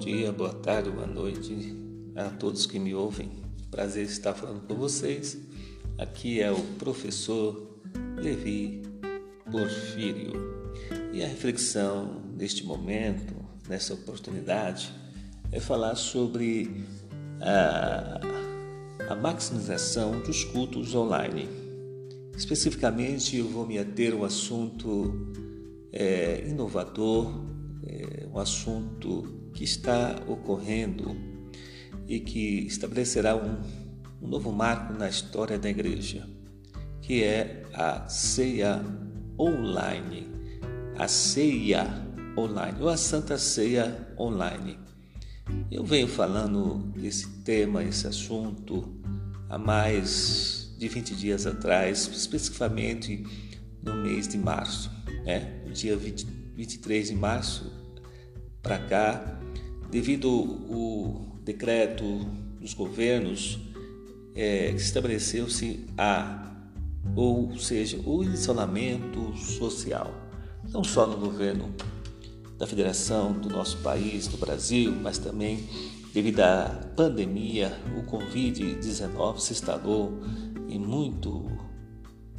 dia, boa tarde, boa noite a todos que me ouvem. Prazer estar falando com vocês. Aqui é o professor Levi Porfírio. E a reflexão neste momento, nessa oportunidade, é falar sobre a, a maximização dos cultos online. Especificamente, eu vou me ater ao assunto é, inovador, é, um assunto que está ocorrendo e que estabelecerá um, um novo marco na história da igreja, que é a ceia online, a ceia online ou a Santa Ceia online. Eu venho falando desse tema, esse assunto, há mais de 20 dias atrás, especificamente no mês de março, né? No dia 20, 23 de março para cá, devido ao decreto dos governos, é, estabeleceu-se a, ou seja, o isolamento social, não só no governo da federação do nosso país, do Brasil, mas também devido à pandemia, o Covid-19 se instalou em muito,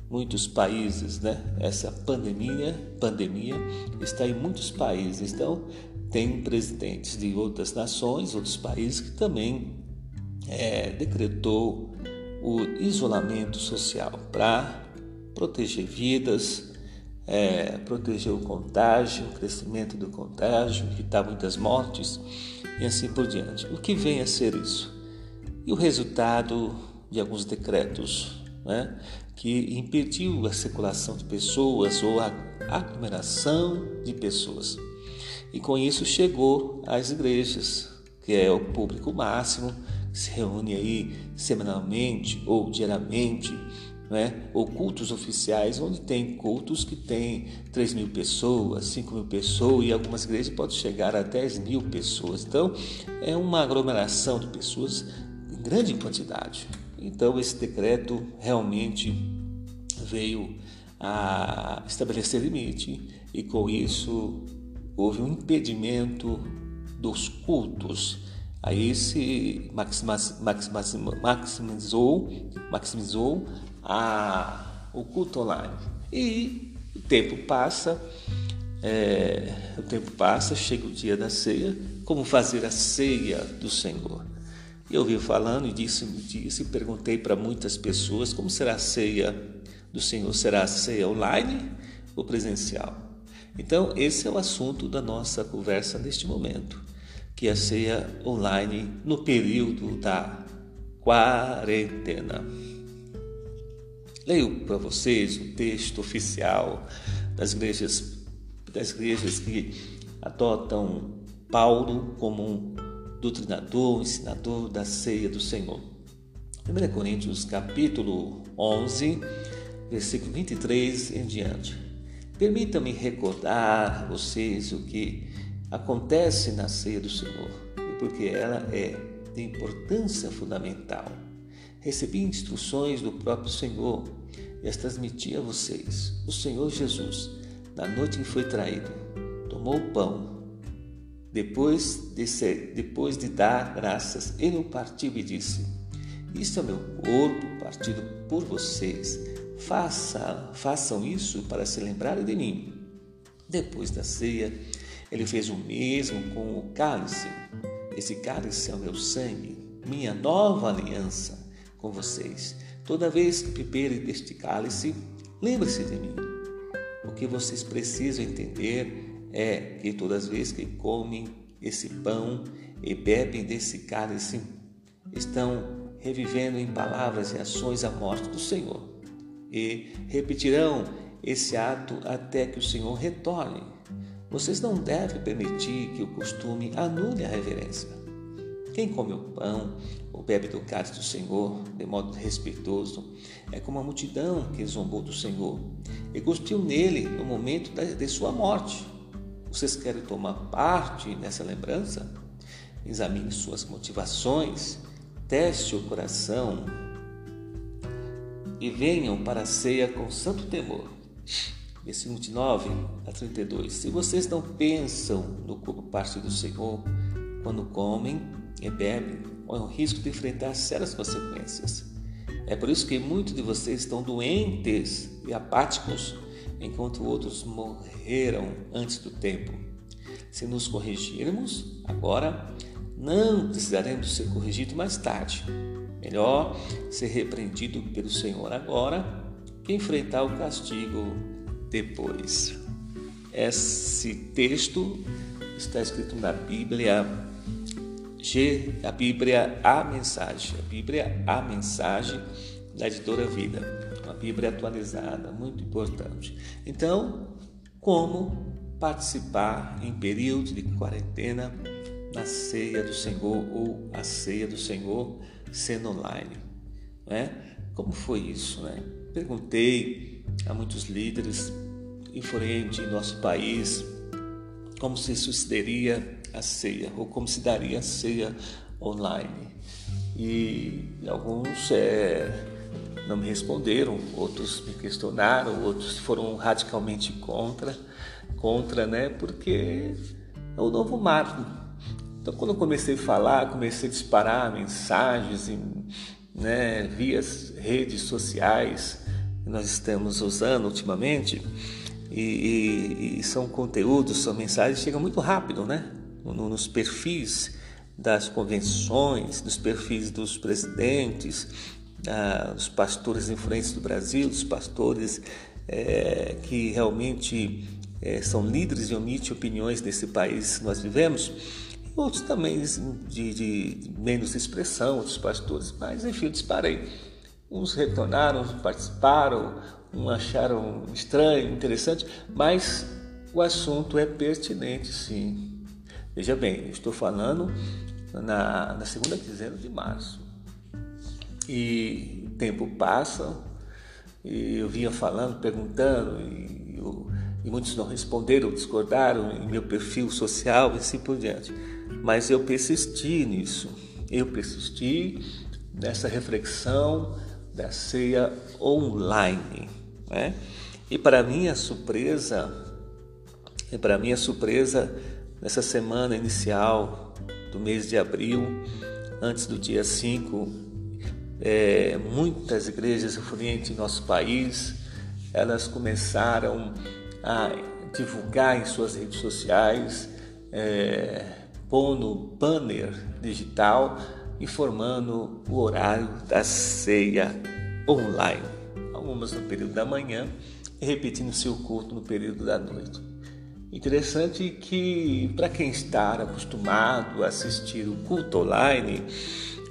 muitos países, né? Essa pandemia, pandemia está em muitos países. Então, tem presidentes de outras nações, outros países que também é, decretou o isolamento social para proteger vidas, é, proteger o contágio, o crescimento do contágio, evitar muitas mortes e assim por diante. O que vem a ser isso? E o resultado de alguns decretos né, que impediu a circulação de pessoas ou a aglomeração de pessoas. E com isso chegou às igrejas, que é o público máximo, que se reúne aí semanalmente ou diariamente né? ou cultos oficiais, onde tem cultos que tem 3 mil pessoas, 5 mil pessoas, e algumas igrejas podem chegar a 10 mil pessoas. Então, é uma aglomeração de pessoas em grande quantidade. Então, esse decreto realmente veio a estabelecer limite, e com isso houve um impedimento dos cultos. Aí se maximizou, maximizou a, o culto online. E o tempo passa, é, o tempo passa, chega o dia da ceia, como fazer a ceia do Senhor. Eu ouvi falando e disse, disse perguntei para muitas pessoas como será a ceia do Senhor, será a ceia online ou presencial? Então, esse é o assunto da nossa conversa neste momento, que é a ceia online no período da quarentena. Leio para vocês o texto oficial das igrejas, das igrejas que adotam Paulo como um doutrinador, ensinador da ceia do Senhor. 1 Coríntios capítulo 11, versículo 23 em diante. Permitam-me recordar a vocês o que acontece na ceia do Senhor, e porque ela é de importância fundamental Recebi instruções do próprio Senhor e as transmiti a vocês. O Senhor Jesus, na noite em que foi traído, tomou o pão. Depois de, ser, depois de dar graças, ele o partiu e disse: Isto é meu corpo partido por vocês. Faça, façam isso para se lembrarem de mim. Depois da ceia, ele fez o mesmo com o cálice. Esse cálice é o meu sangue, minha nova aliança com vocês. Toda vez que beberem deste cálice, lembre-se de mim. O que vocês precisam entender é que todas as vezes que comem esse pão e bebem desse cálice, estão revivendo em palavras e ações a morte do Senhor. E repetirão esse ato até que o Senhor retorne. Vocês não devem permitir que o costume anule a reverência. Quem come o pão ou bebe do cálice do Senhor de modo respeitoso é como a multidão que zombou do Senhor e cuspiu nele no momento de sua morte. Vocês querem tomar parte nessa lembrança? Examine suas motivações, teste o coração e venham para a ceia com santo temor. Versículo 29 a 32. Se vocês não pensam no corpo parte do Senhor, quando comem e bebem, correm o risco de enfrentar sérias consequências. É por isso que muitos de vocês estão doentes e apáticos, enquanto outros morreram antes do tempo. Se nos corrigirmos agora, não precisaremos ser corrigidos mais tarde. Melhor ser repreendido pelo Senhor agora que enfrentar o castigo depois. Esse texto está escrito na Bíblia, a Bíblia A Mensagem, a Bíblia A Mensagem da editora Vida, uma Bíblia atualizada, muito importante. Então, como participar em período de quarentena na ceia do Senhor ou a ceia do Senhor sendo online. Né? Como foi isso? Né? Perguntei a muitos líderes influentes em nosso país como se sucederia a ceia ou como se daria a ceia online. E alguns é, não me responderam, outros me questionaram, outros foram radicalmente contra, contra, né? Porque é o novo marco então, quando eu comecei a falar, comecei a disparar mensagens em, né, via redes sociais que nós estamos usando ultimamente, e, e, e são conteúdos, são mensagens que chegam muito rápido, né? Nos perfis das convenções, dos perfis dos presidentes, dos pastores influentes do Brasil, dos pastores é, que realmente é, são líderes e omitem opiniões desse país que nós vivemos outros também de, de, menos expressão, outros pastores, mas enfim, eu disparei. Uns retornaram, participaram, uns acharam estranho, interessante, mas o assunto é pertinente, sim. Veja bem, eu estou falando na, na segunda quinzena de março. E o tempo passa, e eu vinha falando, perguntando, e, eu, e muitos não responderam, discordaram em meu perfil social e assim por diante. Mas eu persisti nisso, eu persisti nessa reflexão da ceia online. Né? E para minha surpresa, e para minha surpresa, nessa semana inicial do mês de abril, antes do dia 5, é, muitas igrejas influentes em nosso país, elas começaram a divulgar em suas redes sociais é, pondo banner digital informando o horário da ceia online, algumas no período da manhã e repetindo seu culto no período da noite. Interessante que para quem está acostumado a assistir o culto online,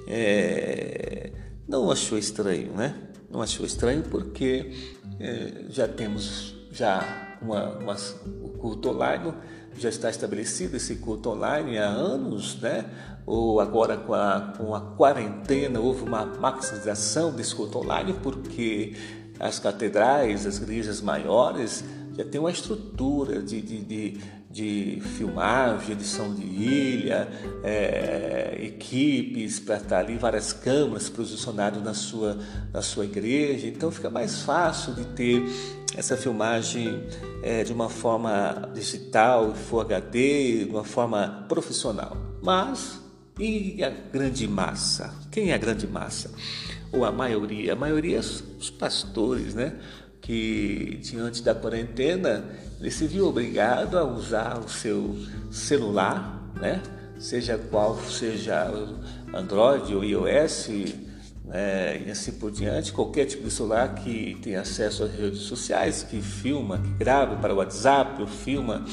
é, não achou estranho, né? Não achou estranho porque é, já temos já uma, uma, o culto online já está estabelecido esse culto online há anos, né? Ou agora com a, com a quarentena houve uma maximização desse culto online porque as catedrais, as igrejas maiores já tem uma estrutura de, de, de, de filmagem, edição de ilha, é, equipes para estar ali, várias câmeras posicionadas na sua, na sua igreja. Então fica mais fácil de ter essa filmagem é, de uma forma digital, Full HD, de uma forma profissional. Mas e a grande massa? Quem é a grande massa? Ou a maioria? A maioria é os pastores, né? Que diante da quarentena ele se viu obrigado a usar o seu celular, né? Seja qual seja Android ou iOS, é, e assim por diante, qualquer tipo de celular que tem acesso às redes sociais, que filma, que grava para o WhatsApp, filma,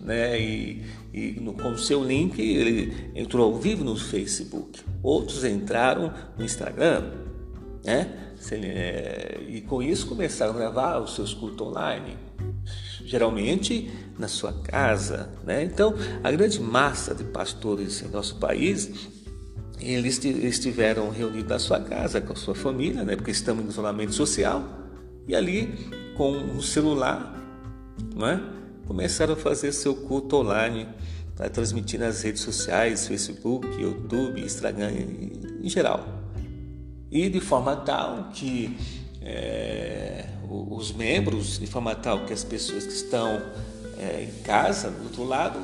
né, e, e no, com o seu link ele entrou ao vivo no Facebook. Outros entraram no Instagram, né, é, e com isso começaram a gravar os seus cultos online, geralmente na sua casa, né? Então, a grande massa de pastores em nosso país eles estiveram reunidos na sua casa com a sua família, né, porque estamos em isolamento social, e ali com o celular, não é? começaram a fazer seu culto online, para transmitir nas redes sociais, Facebook, YouTube, Instagram em geral. E de forma tal que é, os membros, de forma tal que as pessoas que estão é, em casa, do outro lado,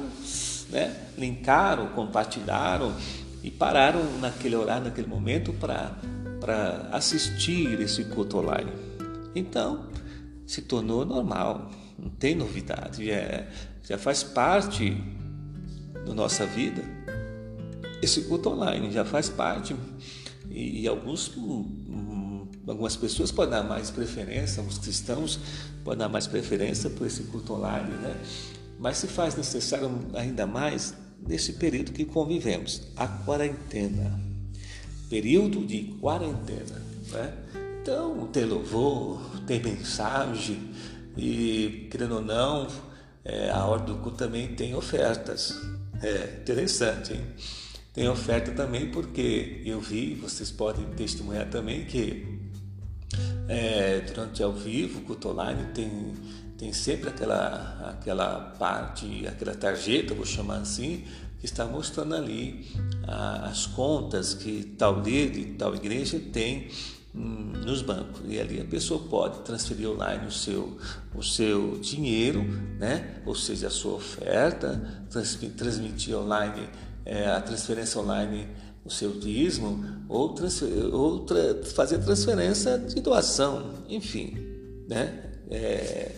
né, linkaram, compartilharam e pararam naquele horário, naquele momento para assistir esse culto online. Então, se tornou normal, não tem novidade, já, já faz parte da nossa vida. Esse culto online já faz parte e, e alguns algumas pessoas podem dar mais preferência, os cristãos podem dar mais preferência por esse culto online, né? Mas se faz necessário ainda mais nesse período que convivemos, a quarentena, período de quarentena, né? Então tem louvor, tem mensagem e querendo ou não, é, a ordem do culto também tem ofertas. É interessante, hein? Tem oferta também porque eu vi, vocês podem testemunhar também que é, durante ao vivo, culto online, tem, tem sempre aquela, aquela parte, aquela tarjeta, vou chamar assim, que está mostrando ali as contas que tal líder, tal igreja tem hum, nos bancos. E ali a pessoa pode transferir online o seu, o seu dinheiro, né? ou seja, a sua oferta, transmitir online, é, a transferência online o seu dízimo ou, ou tra fazer transferência de doação, enfim, né? É,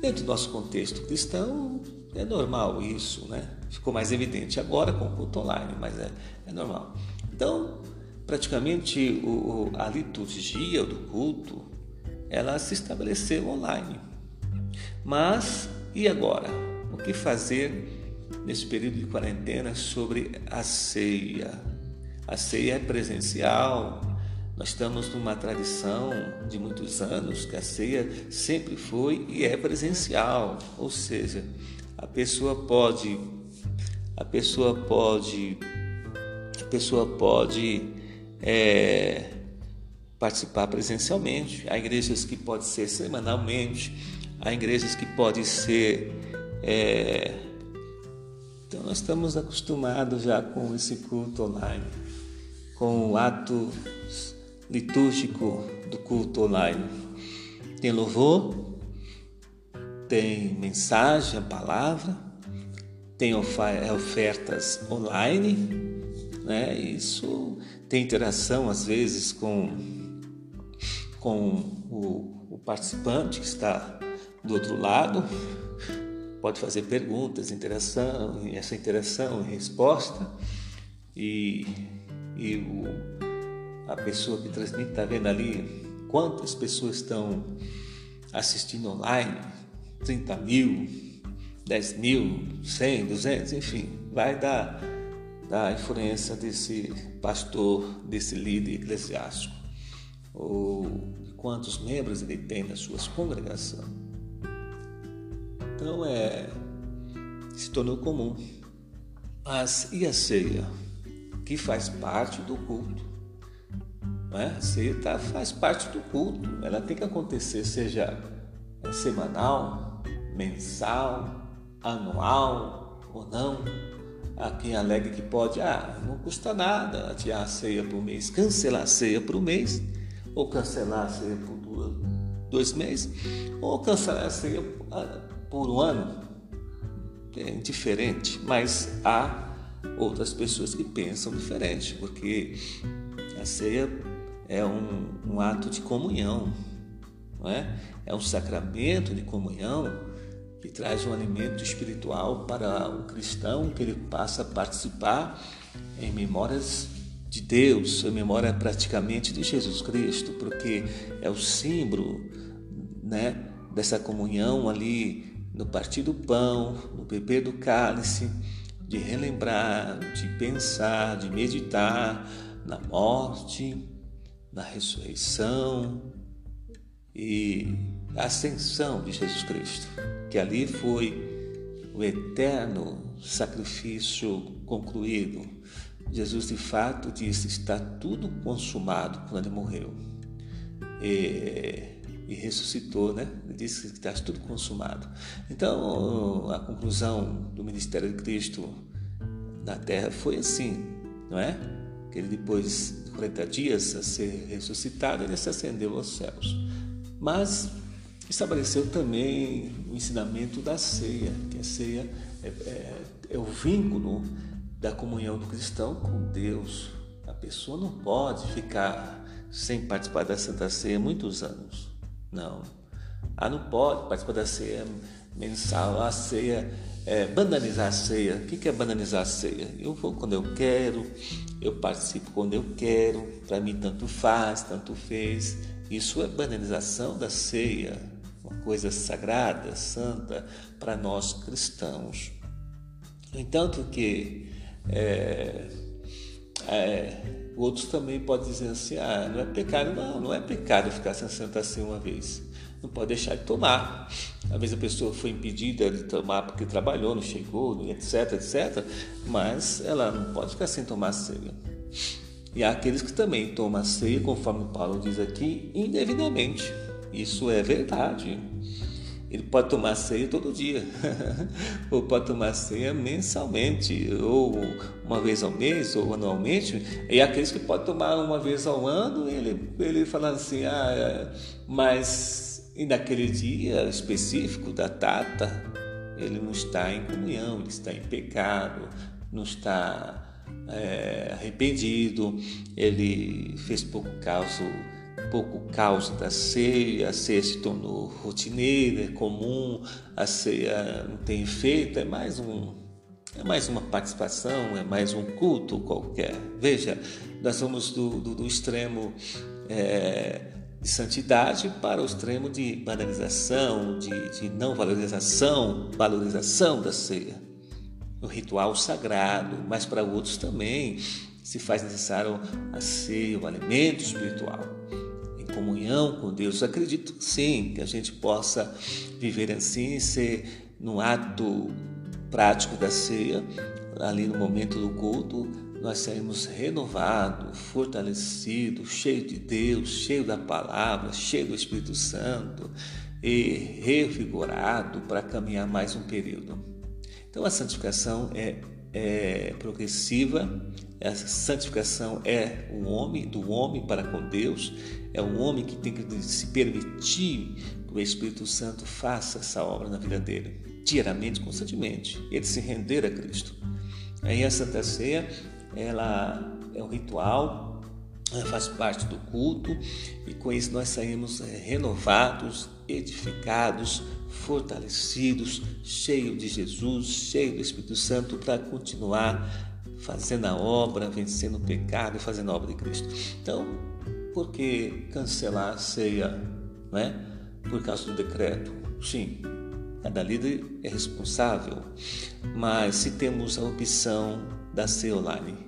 dentro do nosso contexto cristão é normal isso, né? Ficou mais evidente agora com o culto online, mas é, é normal. Então, praticamente o, a liturgia do culto, ela se estabeleceu online. Mas e agora? O que fazer nesse período de quarentena sobre a ceia? A ceia é presencial. Nós estamos numa tradição de muitos anos que a ceia sempre foi e é presencial, ou seja, a pessoa pode a pessoa pode a pessoa pode é, participar presencialmente. Há igrejas que pode ser semanalmente, há igrejas que pode ser é, então nós estamos acostumados já com esse culto online com o ato litúrgico do culto online. Tem louvor, tem mensagem, a palavra, tem é, ofertas online, né? Isso tem interação às vezes com, com o, o participante que está do outro lado, pode fazer perguntas, interação, essa interação e resposta e e o, a pessoa que transmite está vendo ali quantas pessoas estão assistindo online, 30 mil, 10 mil, 100, 200, enfim, vai dar da influência desse pastor, desse líder eclesiástico, ou quantos membros ele tem na sua congregação. Então é se tornou comum. Mas e a ceia? que faz parte do culto. Né? Ceia tá, faz parte do culto, ela tem que acontecer, seja é, semanal, mensal, anual ou não. Há quem alegue que pode, ah, não custa nada adiar a ceia por mês, cancelar a ceia por mês, ou cancelar a ceia por duas, dois meses, ou cancelar a ceia ah, por um ano. É indiferente, mas há outras pessoas que pensam diferente, porque a ceia é um, um ato de comunhão, não é? É um sacramento de comunhão que traz um alimento espiritual para o cristão que ele passa a participar em memórias de Deus, em memória praticamente de Jesus Cristo, porque é o símbolo, né, dessa comunhão ali no partir do pão, no beber do cálice, de relembrar, de pensar, de meditar na morte, na ressurreição e ascensão de Jesus Cristo, que ali foi o eterno sacrifício concluído. Jesus de fato disse: está tudo consumado quando ele morreu. E e ressuscitou, né? Ele disse que está tudo consumado. Então, a conclusão do ministério de Cristo na terra foi assim, não é? Que ele, depois de 40 dias a ser ressuscitado, ele se ascendeu aos céus. Mas estabeleceu também o ensinamento da ceia, que a ceia é, é, é o vínculo da comunhão do cristão com Deus. A pessoa não pode ficar sem participar da Santa Ceia muitos anos. Não. Ah, não pode participar da ceia mensal, a ceia, é, banalizar a ceia. O que é banalizar a ceia? Eu vou quando eu quero, eu participo quando eu quero, para mim tanto faz, tanto fez. Isso é banalização da ceia, uma coisa sagrada, santa para nós cristãos. No entanto que é, é, outros também podem dizer assim, ah, não é pecado, não, não é pecado ficar sem Santa Ceia uma vez não pode deixar de tomar. Às vezes a pessoa foi impedida de tomar porque trabalhou, não chegou, etc, etc, mas ela não pode ficar sem tomar ceia. E há aqueles que também tomam ceia, conforme Paulo diz aqui, indevidamente. Isso é verdade. Ele pode tomar ceia todo dia, ou pode tomar ceia mensalmente, ou uma vez ao mês, ou anualmente. E aqueles que podem tomar uma vez ao ano, ele, ele fala assim: ah, mas e naquele dia específico da data, ele não está em comunhão, ele está em pecado, não está é, arrependido, ele fez pouco caso, pouco causa da ceia, a ceia se tornou rotineira, é comum, a ceia não tem efeito, é mais um é mais uma participação, é mais um culto qualquer. Veja, nós vamos do, do, do extremo é, de santidade para o extremo de banalização, de, de não valorização, valorização da ceia. O ritual sagrado, mas para outros também se faz necessário a ceia, o alimento espiritual. Em comunhão com Deus, Eu acredito sim que a gente possa viver assim, ser no ato prático da ceia, ali no momento do culto, nós saímos renovados, fortalecidos, cheio de Deus, cheio da palavra, cheio do Espírito Santo e revigorado para caminhar mais um período. Então a santificação é, é progressiva, a santificação é o homem, do homem para com Deus, é o homem que tem que se permitir que o Espírito Santo faça essa obra na vida dele, diariamente, constantemente, ele se render a Cristo. Aí a Santa Ceia ela é um ritual, faz parte do culto e com isso nós saímos é, renovados, edificados, fortalecidos, cheios de Jesus, cheios do Espírito Santo para continuar fazendo a obra, vencendo o pecado e fazendo a obra de Cristo. Então, por que cancelar a ceia? Não é? Por causa do decreto? Sim, cada líder é responsável, mas se temos a opção da ceia online,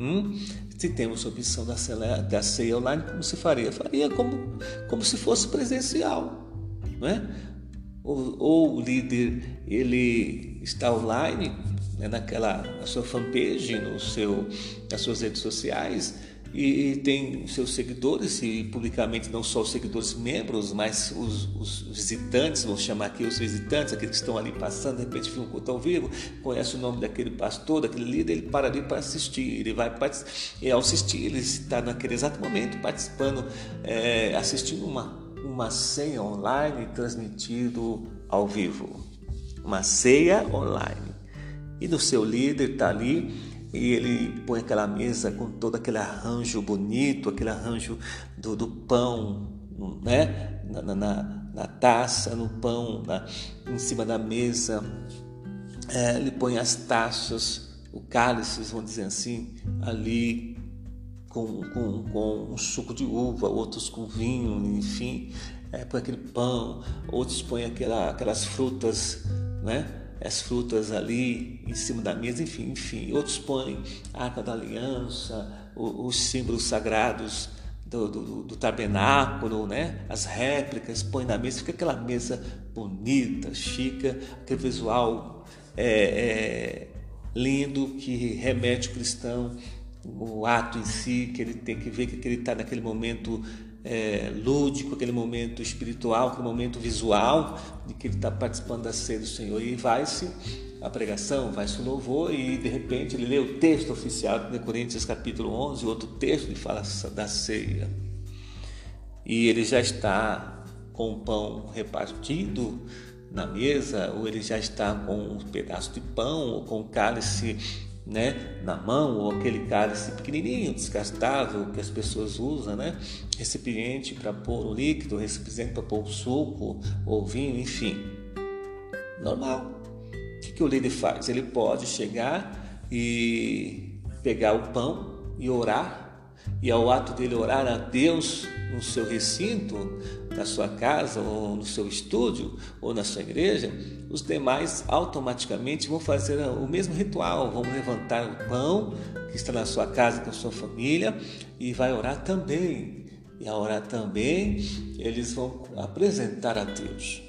Hum? Se temos a opção da ceia, da ceia online, como se faria? Faria como, como se fosse presencial. Não é? ou, ou o líder ele está online né, naquela na sua fanpage, no seu, nas suas redes sociais, e, tem seus seguidores, e publicamente não só os seguidores membros, mas os, os, visitantes, vou chamar aqui os visitantes, aqueles que estão ali passando, de repente viu um culto ao vivo, conhece o nome daquele pastor, daquele líder, ele para ali para assistir, ele vai ao assistir, ele está naquele exato momento participando, é, assistindo uma, uma ceia online transmitido ao vivo, uma ceia online. E do seu líder está ali e ele põe aquela mesa com todo aquele arranjo bonito, aquele arranjo do, do pão, né? Na, na, na, taça, no pão, na, em cima da mesa. É, ele põe as taças, o cálice, vamos dizer assim, ali com, com, com um suco de uva, outros com vinho, enfim, é, põe aquele pão, outros põem aquela, aquelas frutas, né? As frutas ali em cima da mesa, enfim, enfim. Outros põem a arca da aliança, os, símbolos sagrados do, do, do, tabernáculo, né? as réplicas, põem na mesa, fica aquela mesa bonita, chica, aquele visual é, é, lindo que remete o cristão, o ato em si, que ele tem que ver que ele está naquele momento é, lúdico, aquele momento espiritual, aquele momento visual de que ele está participando da ceia do Senhor. E vai-se a pregação, vai-se o louvor e de repente ele lê o texto oficial de Coríntios capítulo 11, outro texto que fala da ceia. E ele já está com o pão repartido, na mesa, ou ele já está com um pedaço de pão, ou com cálice né, na mão, ou aquele cálice pequenininho, desgastável que as pessoas usam, né? recipiente para pôr o líquido, recipiente para pôr o suco ou vinho, enfim. Normal. O que, que o líder faz? Ele pode chegar e pegar o pão e orar, e ao ato dele orar a Deus no seu recinto, na sua casa, ou no seu estúdio, ou na sua igreja, os demais automaticamente vão fazer o mesmo ritual, vão levantar o pão que está na sua casa com a sua família e vai orar também. E ao orar também, eles vão apresentar a Deus.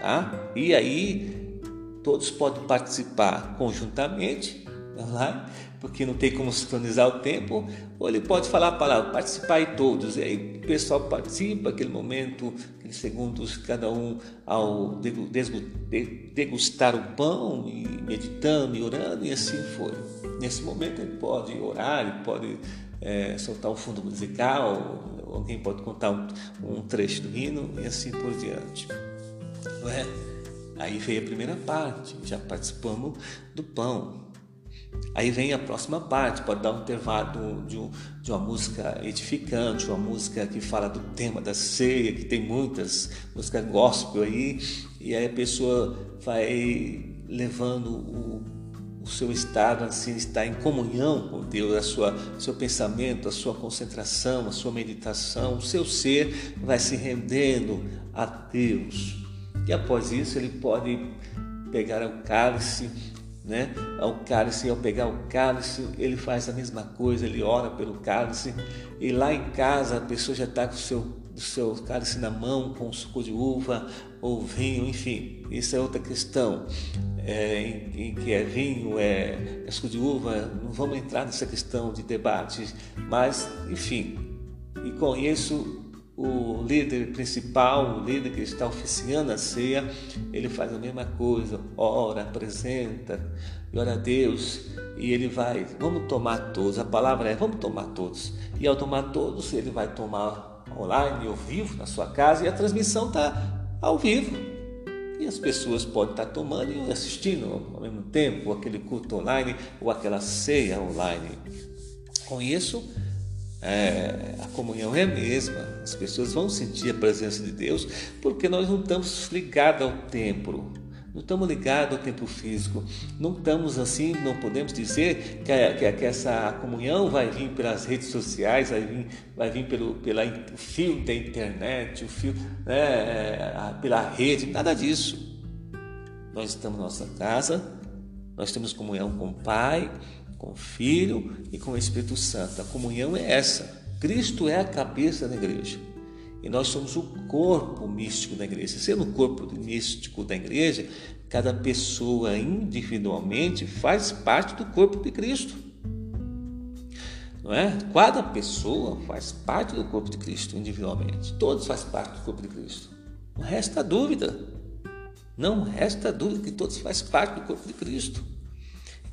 Tá? E aí, todos podem participar conjuntamente, online, porque não tem como sincronizar o tempo, ou ele pode falar a palavra, participar todos, e aí o pessoal participa, aquele momento, aqueles segundos, cada um ao degustar o pão, e meditando e orando, e assim foi. Nesse momento ele pode orar, ele pode é, soltar um fundo musical, alguém pode contar um, um trecho do hino, e assim por diante. Não é? Aí veio a primeira parte, já participamos do pão, Aí vem a próxima parte, pode dar um intervalo de, um, de, uma música edificante, uma música que fala do tema da ceia, que tem muitas, música gospel aí, e aí a pessoa vai levando o, o seu estado, assim, está em comunhão com Deus, a sua, seu pensamento, a sua concentração, a sua meditação, o seu ser vai se rendendo a Deus. E após isso ele pode pegar o cálice né, ao cálice, ao pegar o cálice, ele faz a mesma coisa, ele ora pelo cálice, e lá em casa a pessoa já está com o seu, o seu cálice na mão, com suco de uva ou vinho, enfim, isso é outra questão. É, em, em, que é vinho, é, é suco de uva, não vamos entrar nessa questão de debate, mas enfim, e com isso o líder principal, o líder que está oficiando a ceia, ele faz a mesma coisa, ora, apresenta, ora a Deus, e ele vai, vamos tomar todos, a palavra é vamos tomar todos, e ao tomar todos, ele vai tomar online, ao vivo, na sua casa, e a transmissão está ao vivo, e as pessoas podem estar tomando e assistindo ao mesmo tempo, aquele culto online, ou aquela ceia online. Com isso, é, a comunhão é a mesma, as pessoas vão sentir a presença de Deus porque nós não estamos ligados ao templo, não estamos ligados ao templo físico, não estamos assim, não podemos dizer que, a, que, que essa comunhão vai vir pelas redes sociais, vai vir, vai vir pelo pela, o fio da internet, o fio né, é, pela rede, nada disso. Nós estamos na nossa casa, nós temos comunhão com o Pai, com o Filho e com o Espírito Santo. A comunhão é essa. Cristo é a cabeça da igreja. E nós somos o corpo místico da igreja. Sendo o corpo místico da igreja, cada pessoa individualmente faz parte do corpo de Cristo. Não é? Cada pessoa faz parte do corpo de Cristo individualmente. Todos fazem parte do corpo de Cristo. Não resta dúvida. Não resta dúvida que todos fazem parte do corpo de Cristo.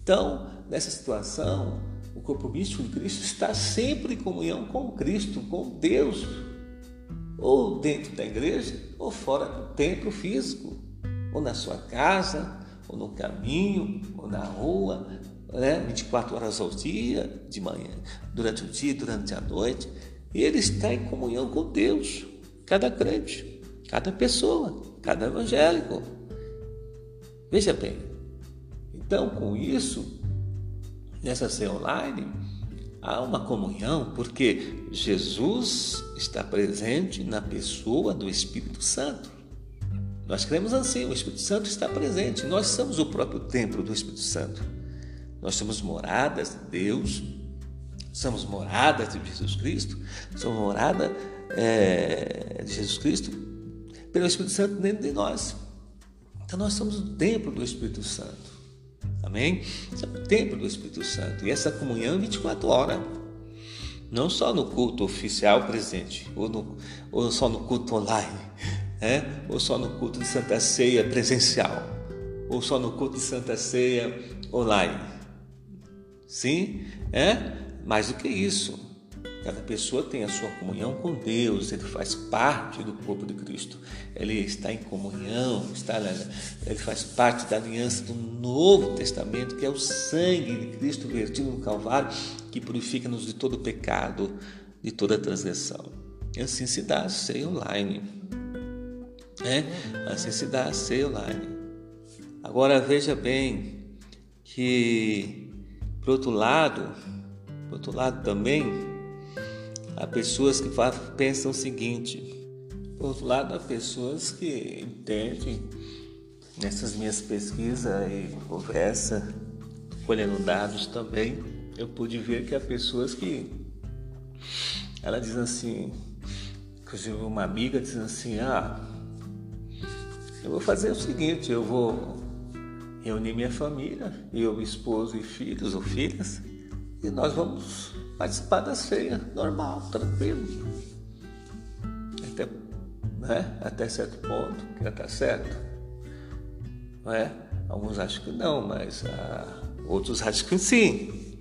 Então, nessa situação, o corpo místico de Cristo está sempre em comunhão com Cristo, com Deus, ou dentro da igreja, ou fora do templo físico, ou na sua casa, ou no caminho, ou na rua, né? 24 horas ao dia, de manhã, durante o dia, durante a noite. E ele está em comunhão com Deus, cada crente, cada pessoa, cada evangélico. Veja bem, então, com isso, nessa ceia online, há uma comunhão, porque Jesus está presente na pessoa do Espírito Santo. Nós cremos assim, o Espírito Santo está presente, nós somos o próprio templo do Espírito Santo. Nós somos moradas de Deus, somos moradas de Jesus Cristo, somos morada é, de Jesus Cristo pelo Espírito Santo dentro de nós. Então nós somos o templo do Espírito Santo. Amém? É o templo do Espírito Santo. E essa comunhão é 24 horas. Não só no culto oficial presente, ou, no, ou só no culto online, é? ou só no culto de Santa Ceia presencial, ou só no culto de Santa Ceia online. Sim, é? Mais do que isso. Cada pessoa tem a sua comunhão com Deus, ele faz parte do corpo de Cristo. Ele está em comunhão, está, ele faz parte da aliança do Novo Testamento, que é o sangue de Cristo vertido no Calvário, que purifica-nos de todo pecado, de toda transgressão. E assim se dá a ceia online. É? Assim se dá a ceia online. Agora veja bem que, por outro lado, por outro lado também, Há pessoas que pensam o seguinte: por outro lado, há pessoas que entendem nessas minhas pesquisas e conversa, colhendo dados também, eu pude ver que há pessoas que ela diz assim, inclusive uma amiga diz assim, ah, eu vou fazer o seguinte, eu vou reunir minha família, eu, esposo e filhos ou filhas, e nós vamos participar da ceia, normal, tranquilo. Até, né? Até certo ponto, que já está certo. Não é? Alguns acham que não, mas ah, outros acham que sim.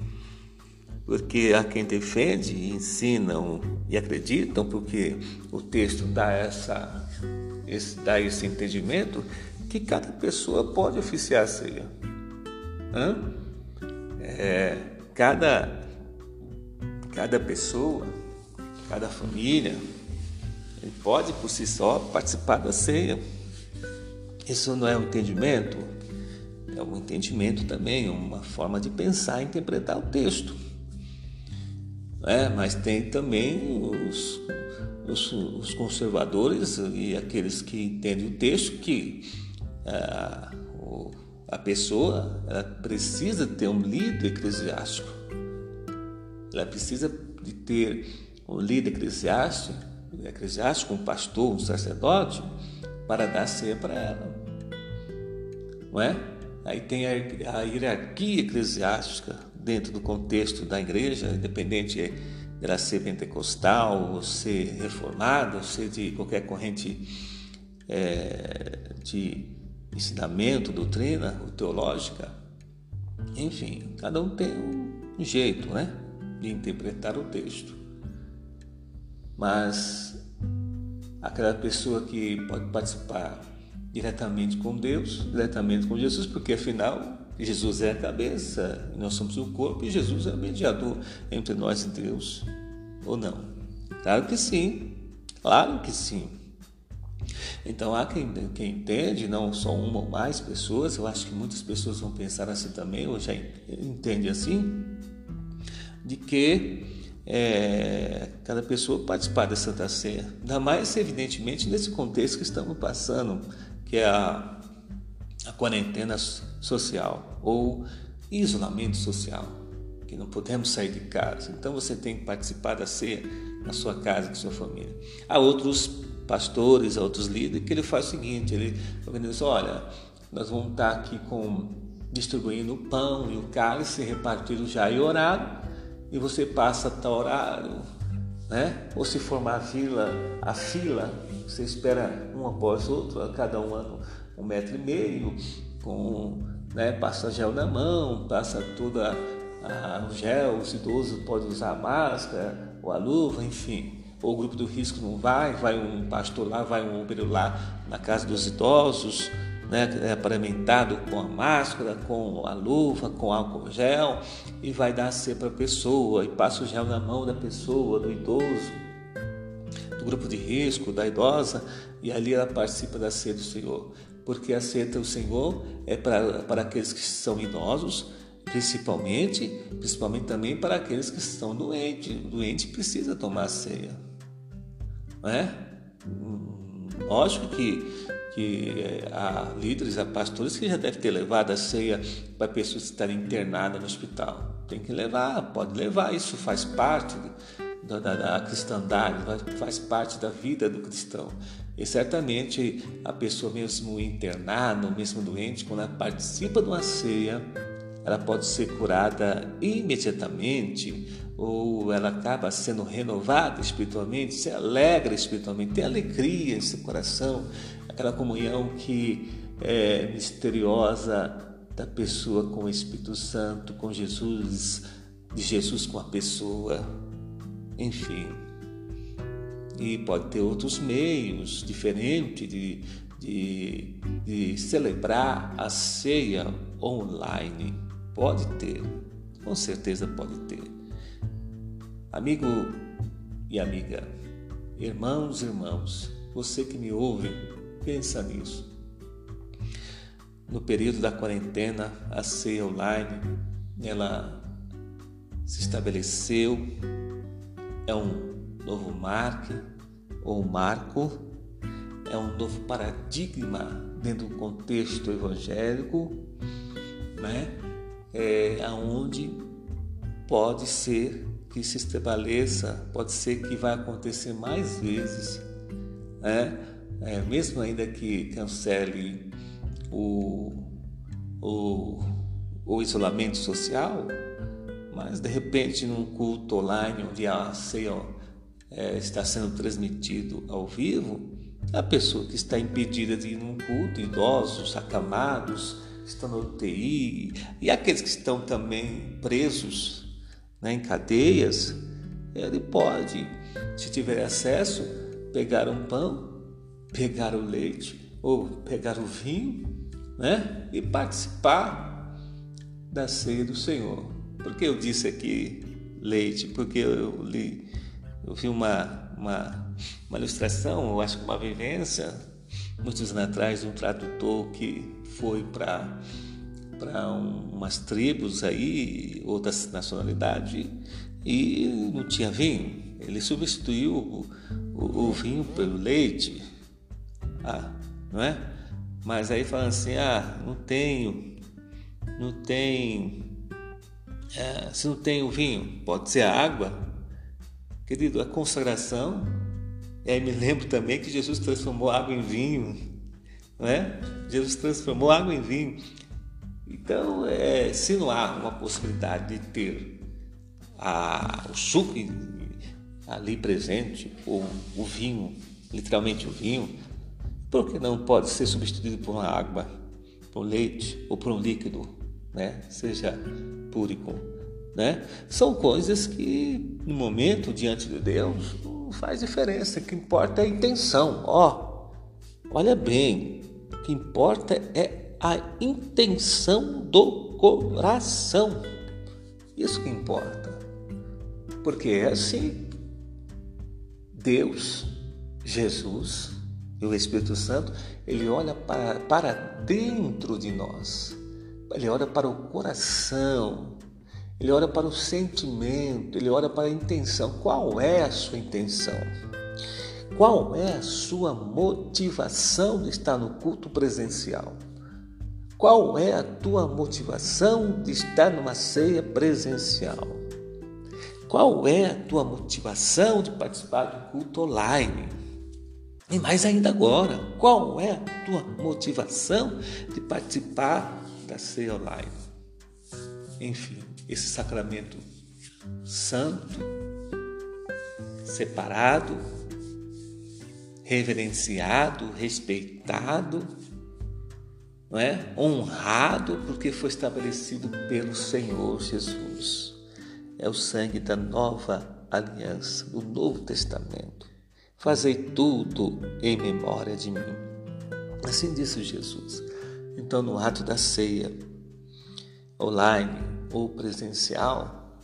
Porque há quem defende, ensinam e acreditam, porque o texto dá, essa, esse, dá esse entendimento, que cada pessoa pode oficiar a ceia. Hã? É, cada Cada pessoa, cada família, ele pode por si só participar da ceia. Isso não é um entendimento? É um entendimento também, uma forma de pensar e interpretar o texto. É, mas tem também os, os, os, conservadores e aqueles que entendem o texto que a, a pessoa precisa ter um líder eclesiástico ela precisa de ter um líder eclesiástico, eclesiástico, um pastor, um sacerdote, para dar ceia para ela. Não é? Aí tem a, hierarquia eclesiástica dentro do contexto da igreja, independente dela ser pentecostal, ou ser reformada, ou ser de qualquer corrente é, de ensinamento, doutrina ou teológica. Enfim, cada um tem um jeito, né? De interpretar o texto. Mas aquela pessoa que pode participar diretamente com Deus, diretamente com Jesus, porque afinal Jesus é a cabeça, nós somos o corpo e Jesus é o mediador entre nós e Deus, ou não? Claro que sim, claro que sim. Então há quem, quem entende, não só uma ou mais pessoas, eu acho que muitas pessoas vão pensar assim também, ou já entende assim, de que é, cada pessoa participar da Santa Ceia. Ainda mais, evidentemente, nesse contexto que estamos passando, que é a, a quarentena social ou isolamento social, que não podemos sair de casa. Então você tem que participar da ceia na sua casa, com sua família. Há outros pastores, há outros líderes que ele faz o seguinte, ele organiza, olha, nós vamos estar aqui com distribuindo o pão e o cálice repartido já e orado e você passa tal horário, né? Ou se formar a fila, a fila, você espera um após outro, cada um ano um metro e meio, com, né, passa gel na mão, passa toda a, o gel, os idosos podem usar a máscara ou a luva, enfim. Ou o grupo do risco não vai, vai um pastor lá, vai um obreiro lá na casa dos idosos, né, é aparentado com a máscara, com a luva, com álcool gel e vai dar ser para a pessoa e passa o gel na mão da pessoa, do idoso, do grupo de risco, da idosa e ali ela participa da ceia do Senhor, porque a ceia do Senhor é para, para aqueles que são idosos, principalmente, principalmente também para aqueles que estão doentes. O doente precisa tomar a ceia, não é? Hum, lógico que que eh, há líderes, há pastores que já devem ter levado a ceia para pessoas que estarem internadas no hospital. Tem que levar, pode levar, isso faz parte da, da, da cristandade, faz parte da vida do cristão. E certamente a pessoa mesmo internada, mesmo doente, quando ela participa de uma ceia, ela pode ser curada imediatamente ou ela acaba sendo renovada espiritualmente, se alegra espiritualmente, tem alegria em seu coração, aquela comunhão que é misteriosa da pessoa com o Espírito Santo, com Jesus, de Jesus com a pessoa. enfim. E pode ter outros meios diferentes de, de, de celebrar a ceia online. Pode ter, com certeza pode ter. Amigo e amiga, irmãos e irmãos, você que me ouve, pensa nisso. No período da quarentena, a ceia online, ela se estabeleceu, é um novo marco ou marco, é um novo paradigma dentro do contexto evangélico, né? É, aonde pode ser que se estabeleça, pode ser que vai acontecer mais vezes, né? É, mesmo ainda que cancele o, o, o isolamento social, mas de repente num culto online onde a ceia é, está sendo transmitido ao vivo, a pessoa que está impedida de ir num culto, idosos, acamados, estão no UTI, e aqueles que estão também presos né, em cadeias, ele pode, se tiver acesso, pegar um pão, pegar o leite ou pegar o vinho né? e participar da ceia do Senhor. Por que eu disse aqui leite? Porque eu li, eu vi uma, uma, uma ilustração, eu acho que uma vivência, muitos anos atrás, um tradutor que foi para para umas tribos aí, outras nacionalidades, e não tinha vinho. Ele substituiu o, o, o vinho pelo leite. Ah, não é? Mas aí falando assim, ah, não tenho, não tem, é, se não tem o vinho, pode ser a água. Querido, a consagração, e aí me lembro também que Jesus transformou água em vinho, não é? Jesus transformou água em vinho. Então, é, se não há uma possibilidade de ter a, o suco ali presente, ou o vinho, literalmente o vinho, por que não pode ser substituído por uma água, por leite ou por um líquido, né? seja púrico? Né? São coisas que, no momento, diante de Deus, não faz diferença. O que importa é a intenção. Ó, olha bem, o que importa é a intenção do coração. Isso que importa. Porque é assim. Deus, Jesus, e o Espírito Santo, ele olha para, para dentro de nós, ele olha para o coração, ele olha para o sentimento, ele olha para a intenção. Qual é a sua intenção? Qual é a sua motivação de estar no culto presencial? Qual é a tua motivação de estar numa ceia presencial? Qual é a tua motivação de participar do culto online? E mais ainda agora, qual é a tua motivação de participar da ceia online? Enfim, esse sacramento santo, separado, reverenciado, respeitado, não é? honrado, porque foi estabelecido pelo Senhor Jesus. É o sangue da nova aliança, do Novo Testamento. Fazei tudo em memória de mim. Assim disse Jesus. Então, no ato da ceia, online ou presencial,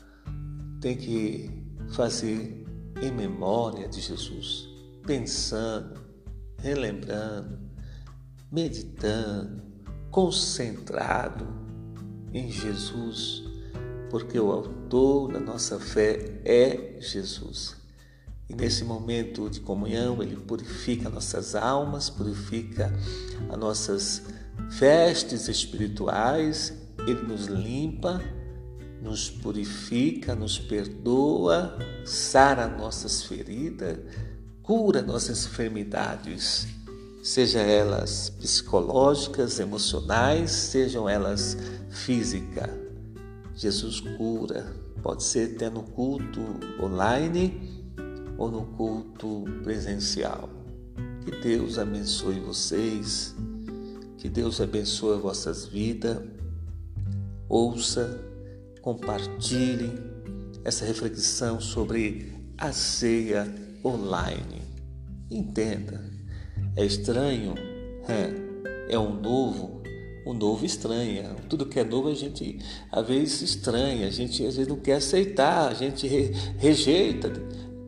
tem que fazer em memória de Jesus, pensando, relembrando, meditando, concentrado em Jesus, porque o autor da nossa fé é Jesus. E nesse momento de comunhão, Ele purifica nossas almas, purifica as nossas vestes espirituais, Ele nos limpa, nos purifica, nos perdoa, sara nossas feridas, cura nossas enfermidades, sejam elas psicológicas, emocionais, sejam elas físicas. Jesus cura, pode ser até no culto online ou no culto presencial. Que Deus abençoe vocês, que Deus abençoe vossas vidas. Ouça, compartilhe essa reflexão sobre a ceia online. Entenda, é estranho, é, é um novo, o novo estranha. Tudo que é novo a gente às vezes estranha, a gente às vezes não quer aceitar, a gente re, rejeita,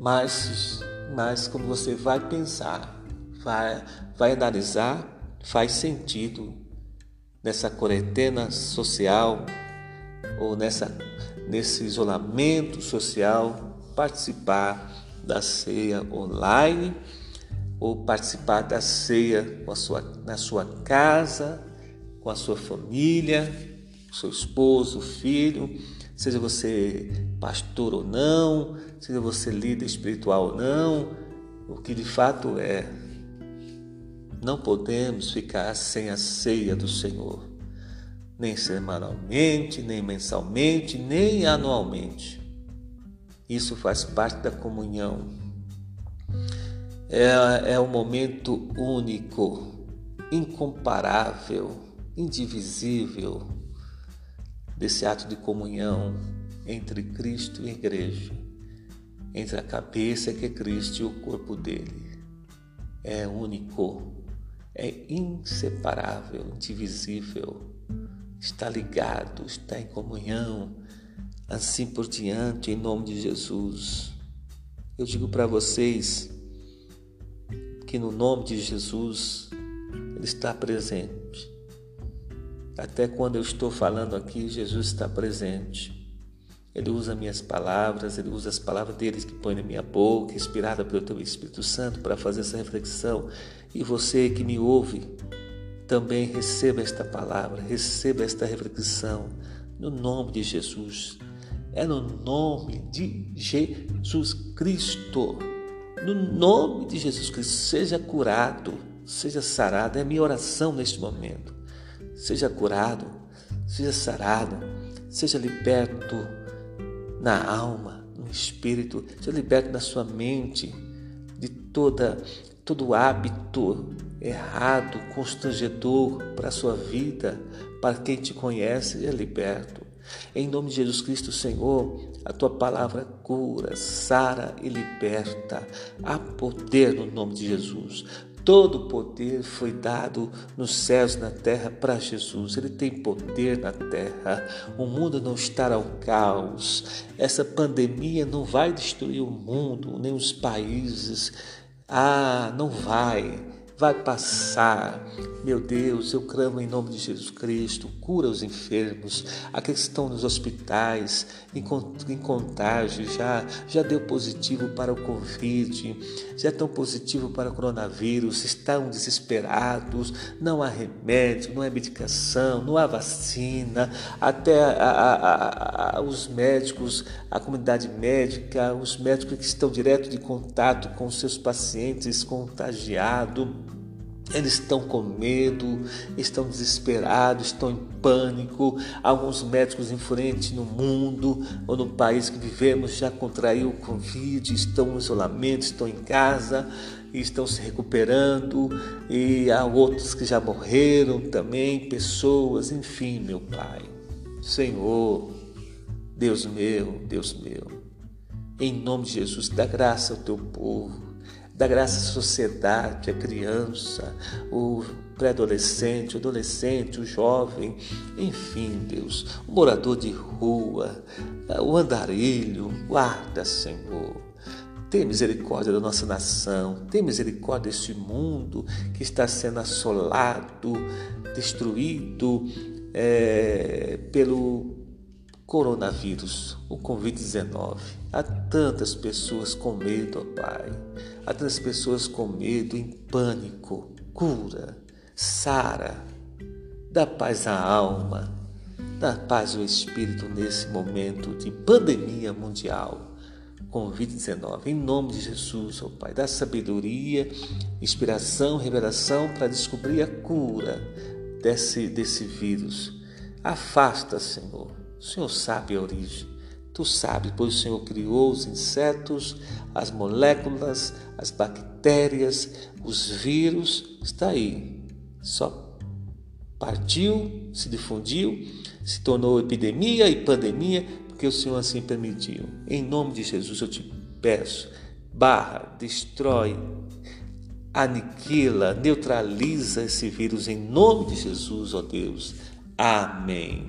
mas, mas quando você vai pensar, vai, vai analisar, faz sentido nessa quarentena social ou nessa, nesse isolamento social participar da ceia online ou participar da ceia com a sua, na sua casa, com a sua família, seu esposo, filho, seja você pastor ou não, seja você líder espiritual ou não, o que de fato é, não podemos ficar sem a ceia do Senhor, nem semanalmente, nem mensalmente, nem anualmente. Isso faz parte da comunhão é, é um momento único, incomparável, indivisível desse ato de comunhão entre Cristo e a igreja, entre a cabeça que é Cristo e o corpo dele. É único, é inseparável, indivisível, está ligado, está em comunhão, assim por diante, em nome de Jesus. Eu digo para vocês, que no nome de Jesus Ele está presente. Até quando eu estou falando aqui, Jesus está presente. Ele usa minhas palavras, ele usa as palavras deles que põe na minha boca, inspirada pelo teu Espírito Santo, para fazer essa reflexão. E você que me ouve, também receba esta palavra, receba esta reflexão, no nome de Jesus. É no nome de Jesus Cristo no nome de Jesus Cristo, seja curado, seja sarado. É a minha oração neste momento. Seja curado, seja sarado, seja liberto na alma, no espírito, seja liberto na sua mente de toda todo hábito errado, constrangedor para a sua vida, para quem te conhece, é liberto. Em nome de Jesus Cristo, Senhor, a tua palavra cura, sara e liberta. Há poder no nome de Jesus. Todo poder foi dado nos céus e na terra para Jesus. Ele tem poder na terra. O mundo não está ao caos. Essa pandemia não vai destruir o mundo, nem os países. Ah, não vai vai passar. Meu Deus, eu clamo em nome de Jesus Cristo, cura os enfermos, aqueles que estão nos hospitais, em, contágio, já, já deu positivo para o Covid, já estão positivo para o coronavírus, estão desesperados, não há remédio, não há medicação, não há vacina, até a, a, a, os médicos, a comunidade médica, os médicos que estão direto de contato com seus pacientes contagiados, eles estão com medo, estão desesperados, estão em pânico. Alguns médicos em frente no mundo ou no país que vivemos já contraiu o Covid, estão no isolamento, estão em casa e estão se recuperando. E há outros que já morreram também, pessoas, enfim, meu Pai. Senhor, Deus meu, Deus meu, em nome de Jesus, dá graça ao teu povo Dá graça à sociedade, à criança, o pré-adolescente, o adolescente, o jovem, enfim, Deus, o morador de rua, o andarilho, guarda, Senhor. Tem misericórdia da nossa nação, tem misericórdia deste mundo que está sendo assolado, destruído é, pelo coronavírus, o Covid-19. Há tantas pessoas com medo, ó Pai. Há tantas pessoas com medo, em pânico. Cura, sara, dá paz à alma, dá paz ao espírito nesse momento de pandemia mundial. Covid-19, em nome de Jesus, ó Pai, dá sabedoria, inspiração, revelação para descobrir a cura desse, desse vírus. Afasta, Senhor, o Senhor sabe a origem. Tu sabes, pois o Senhor criou os insetos, as moléculas, as bactérias, os vírus. Está aí. Só partiu, se difundiu, se tornou epidemia e pandemia, porque o Senhor assim permitiu. Em nome de Jesus, eu te peço, barra, destrói, aniquila, neutraliza esse vírus em nome de Jesus, ó Deus. Amém.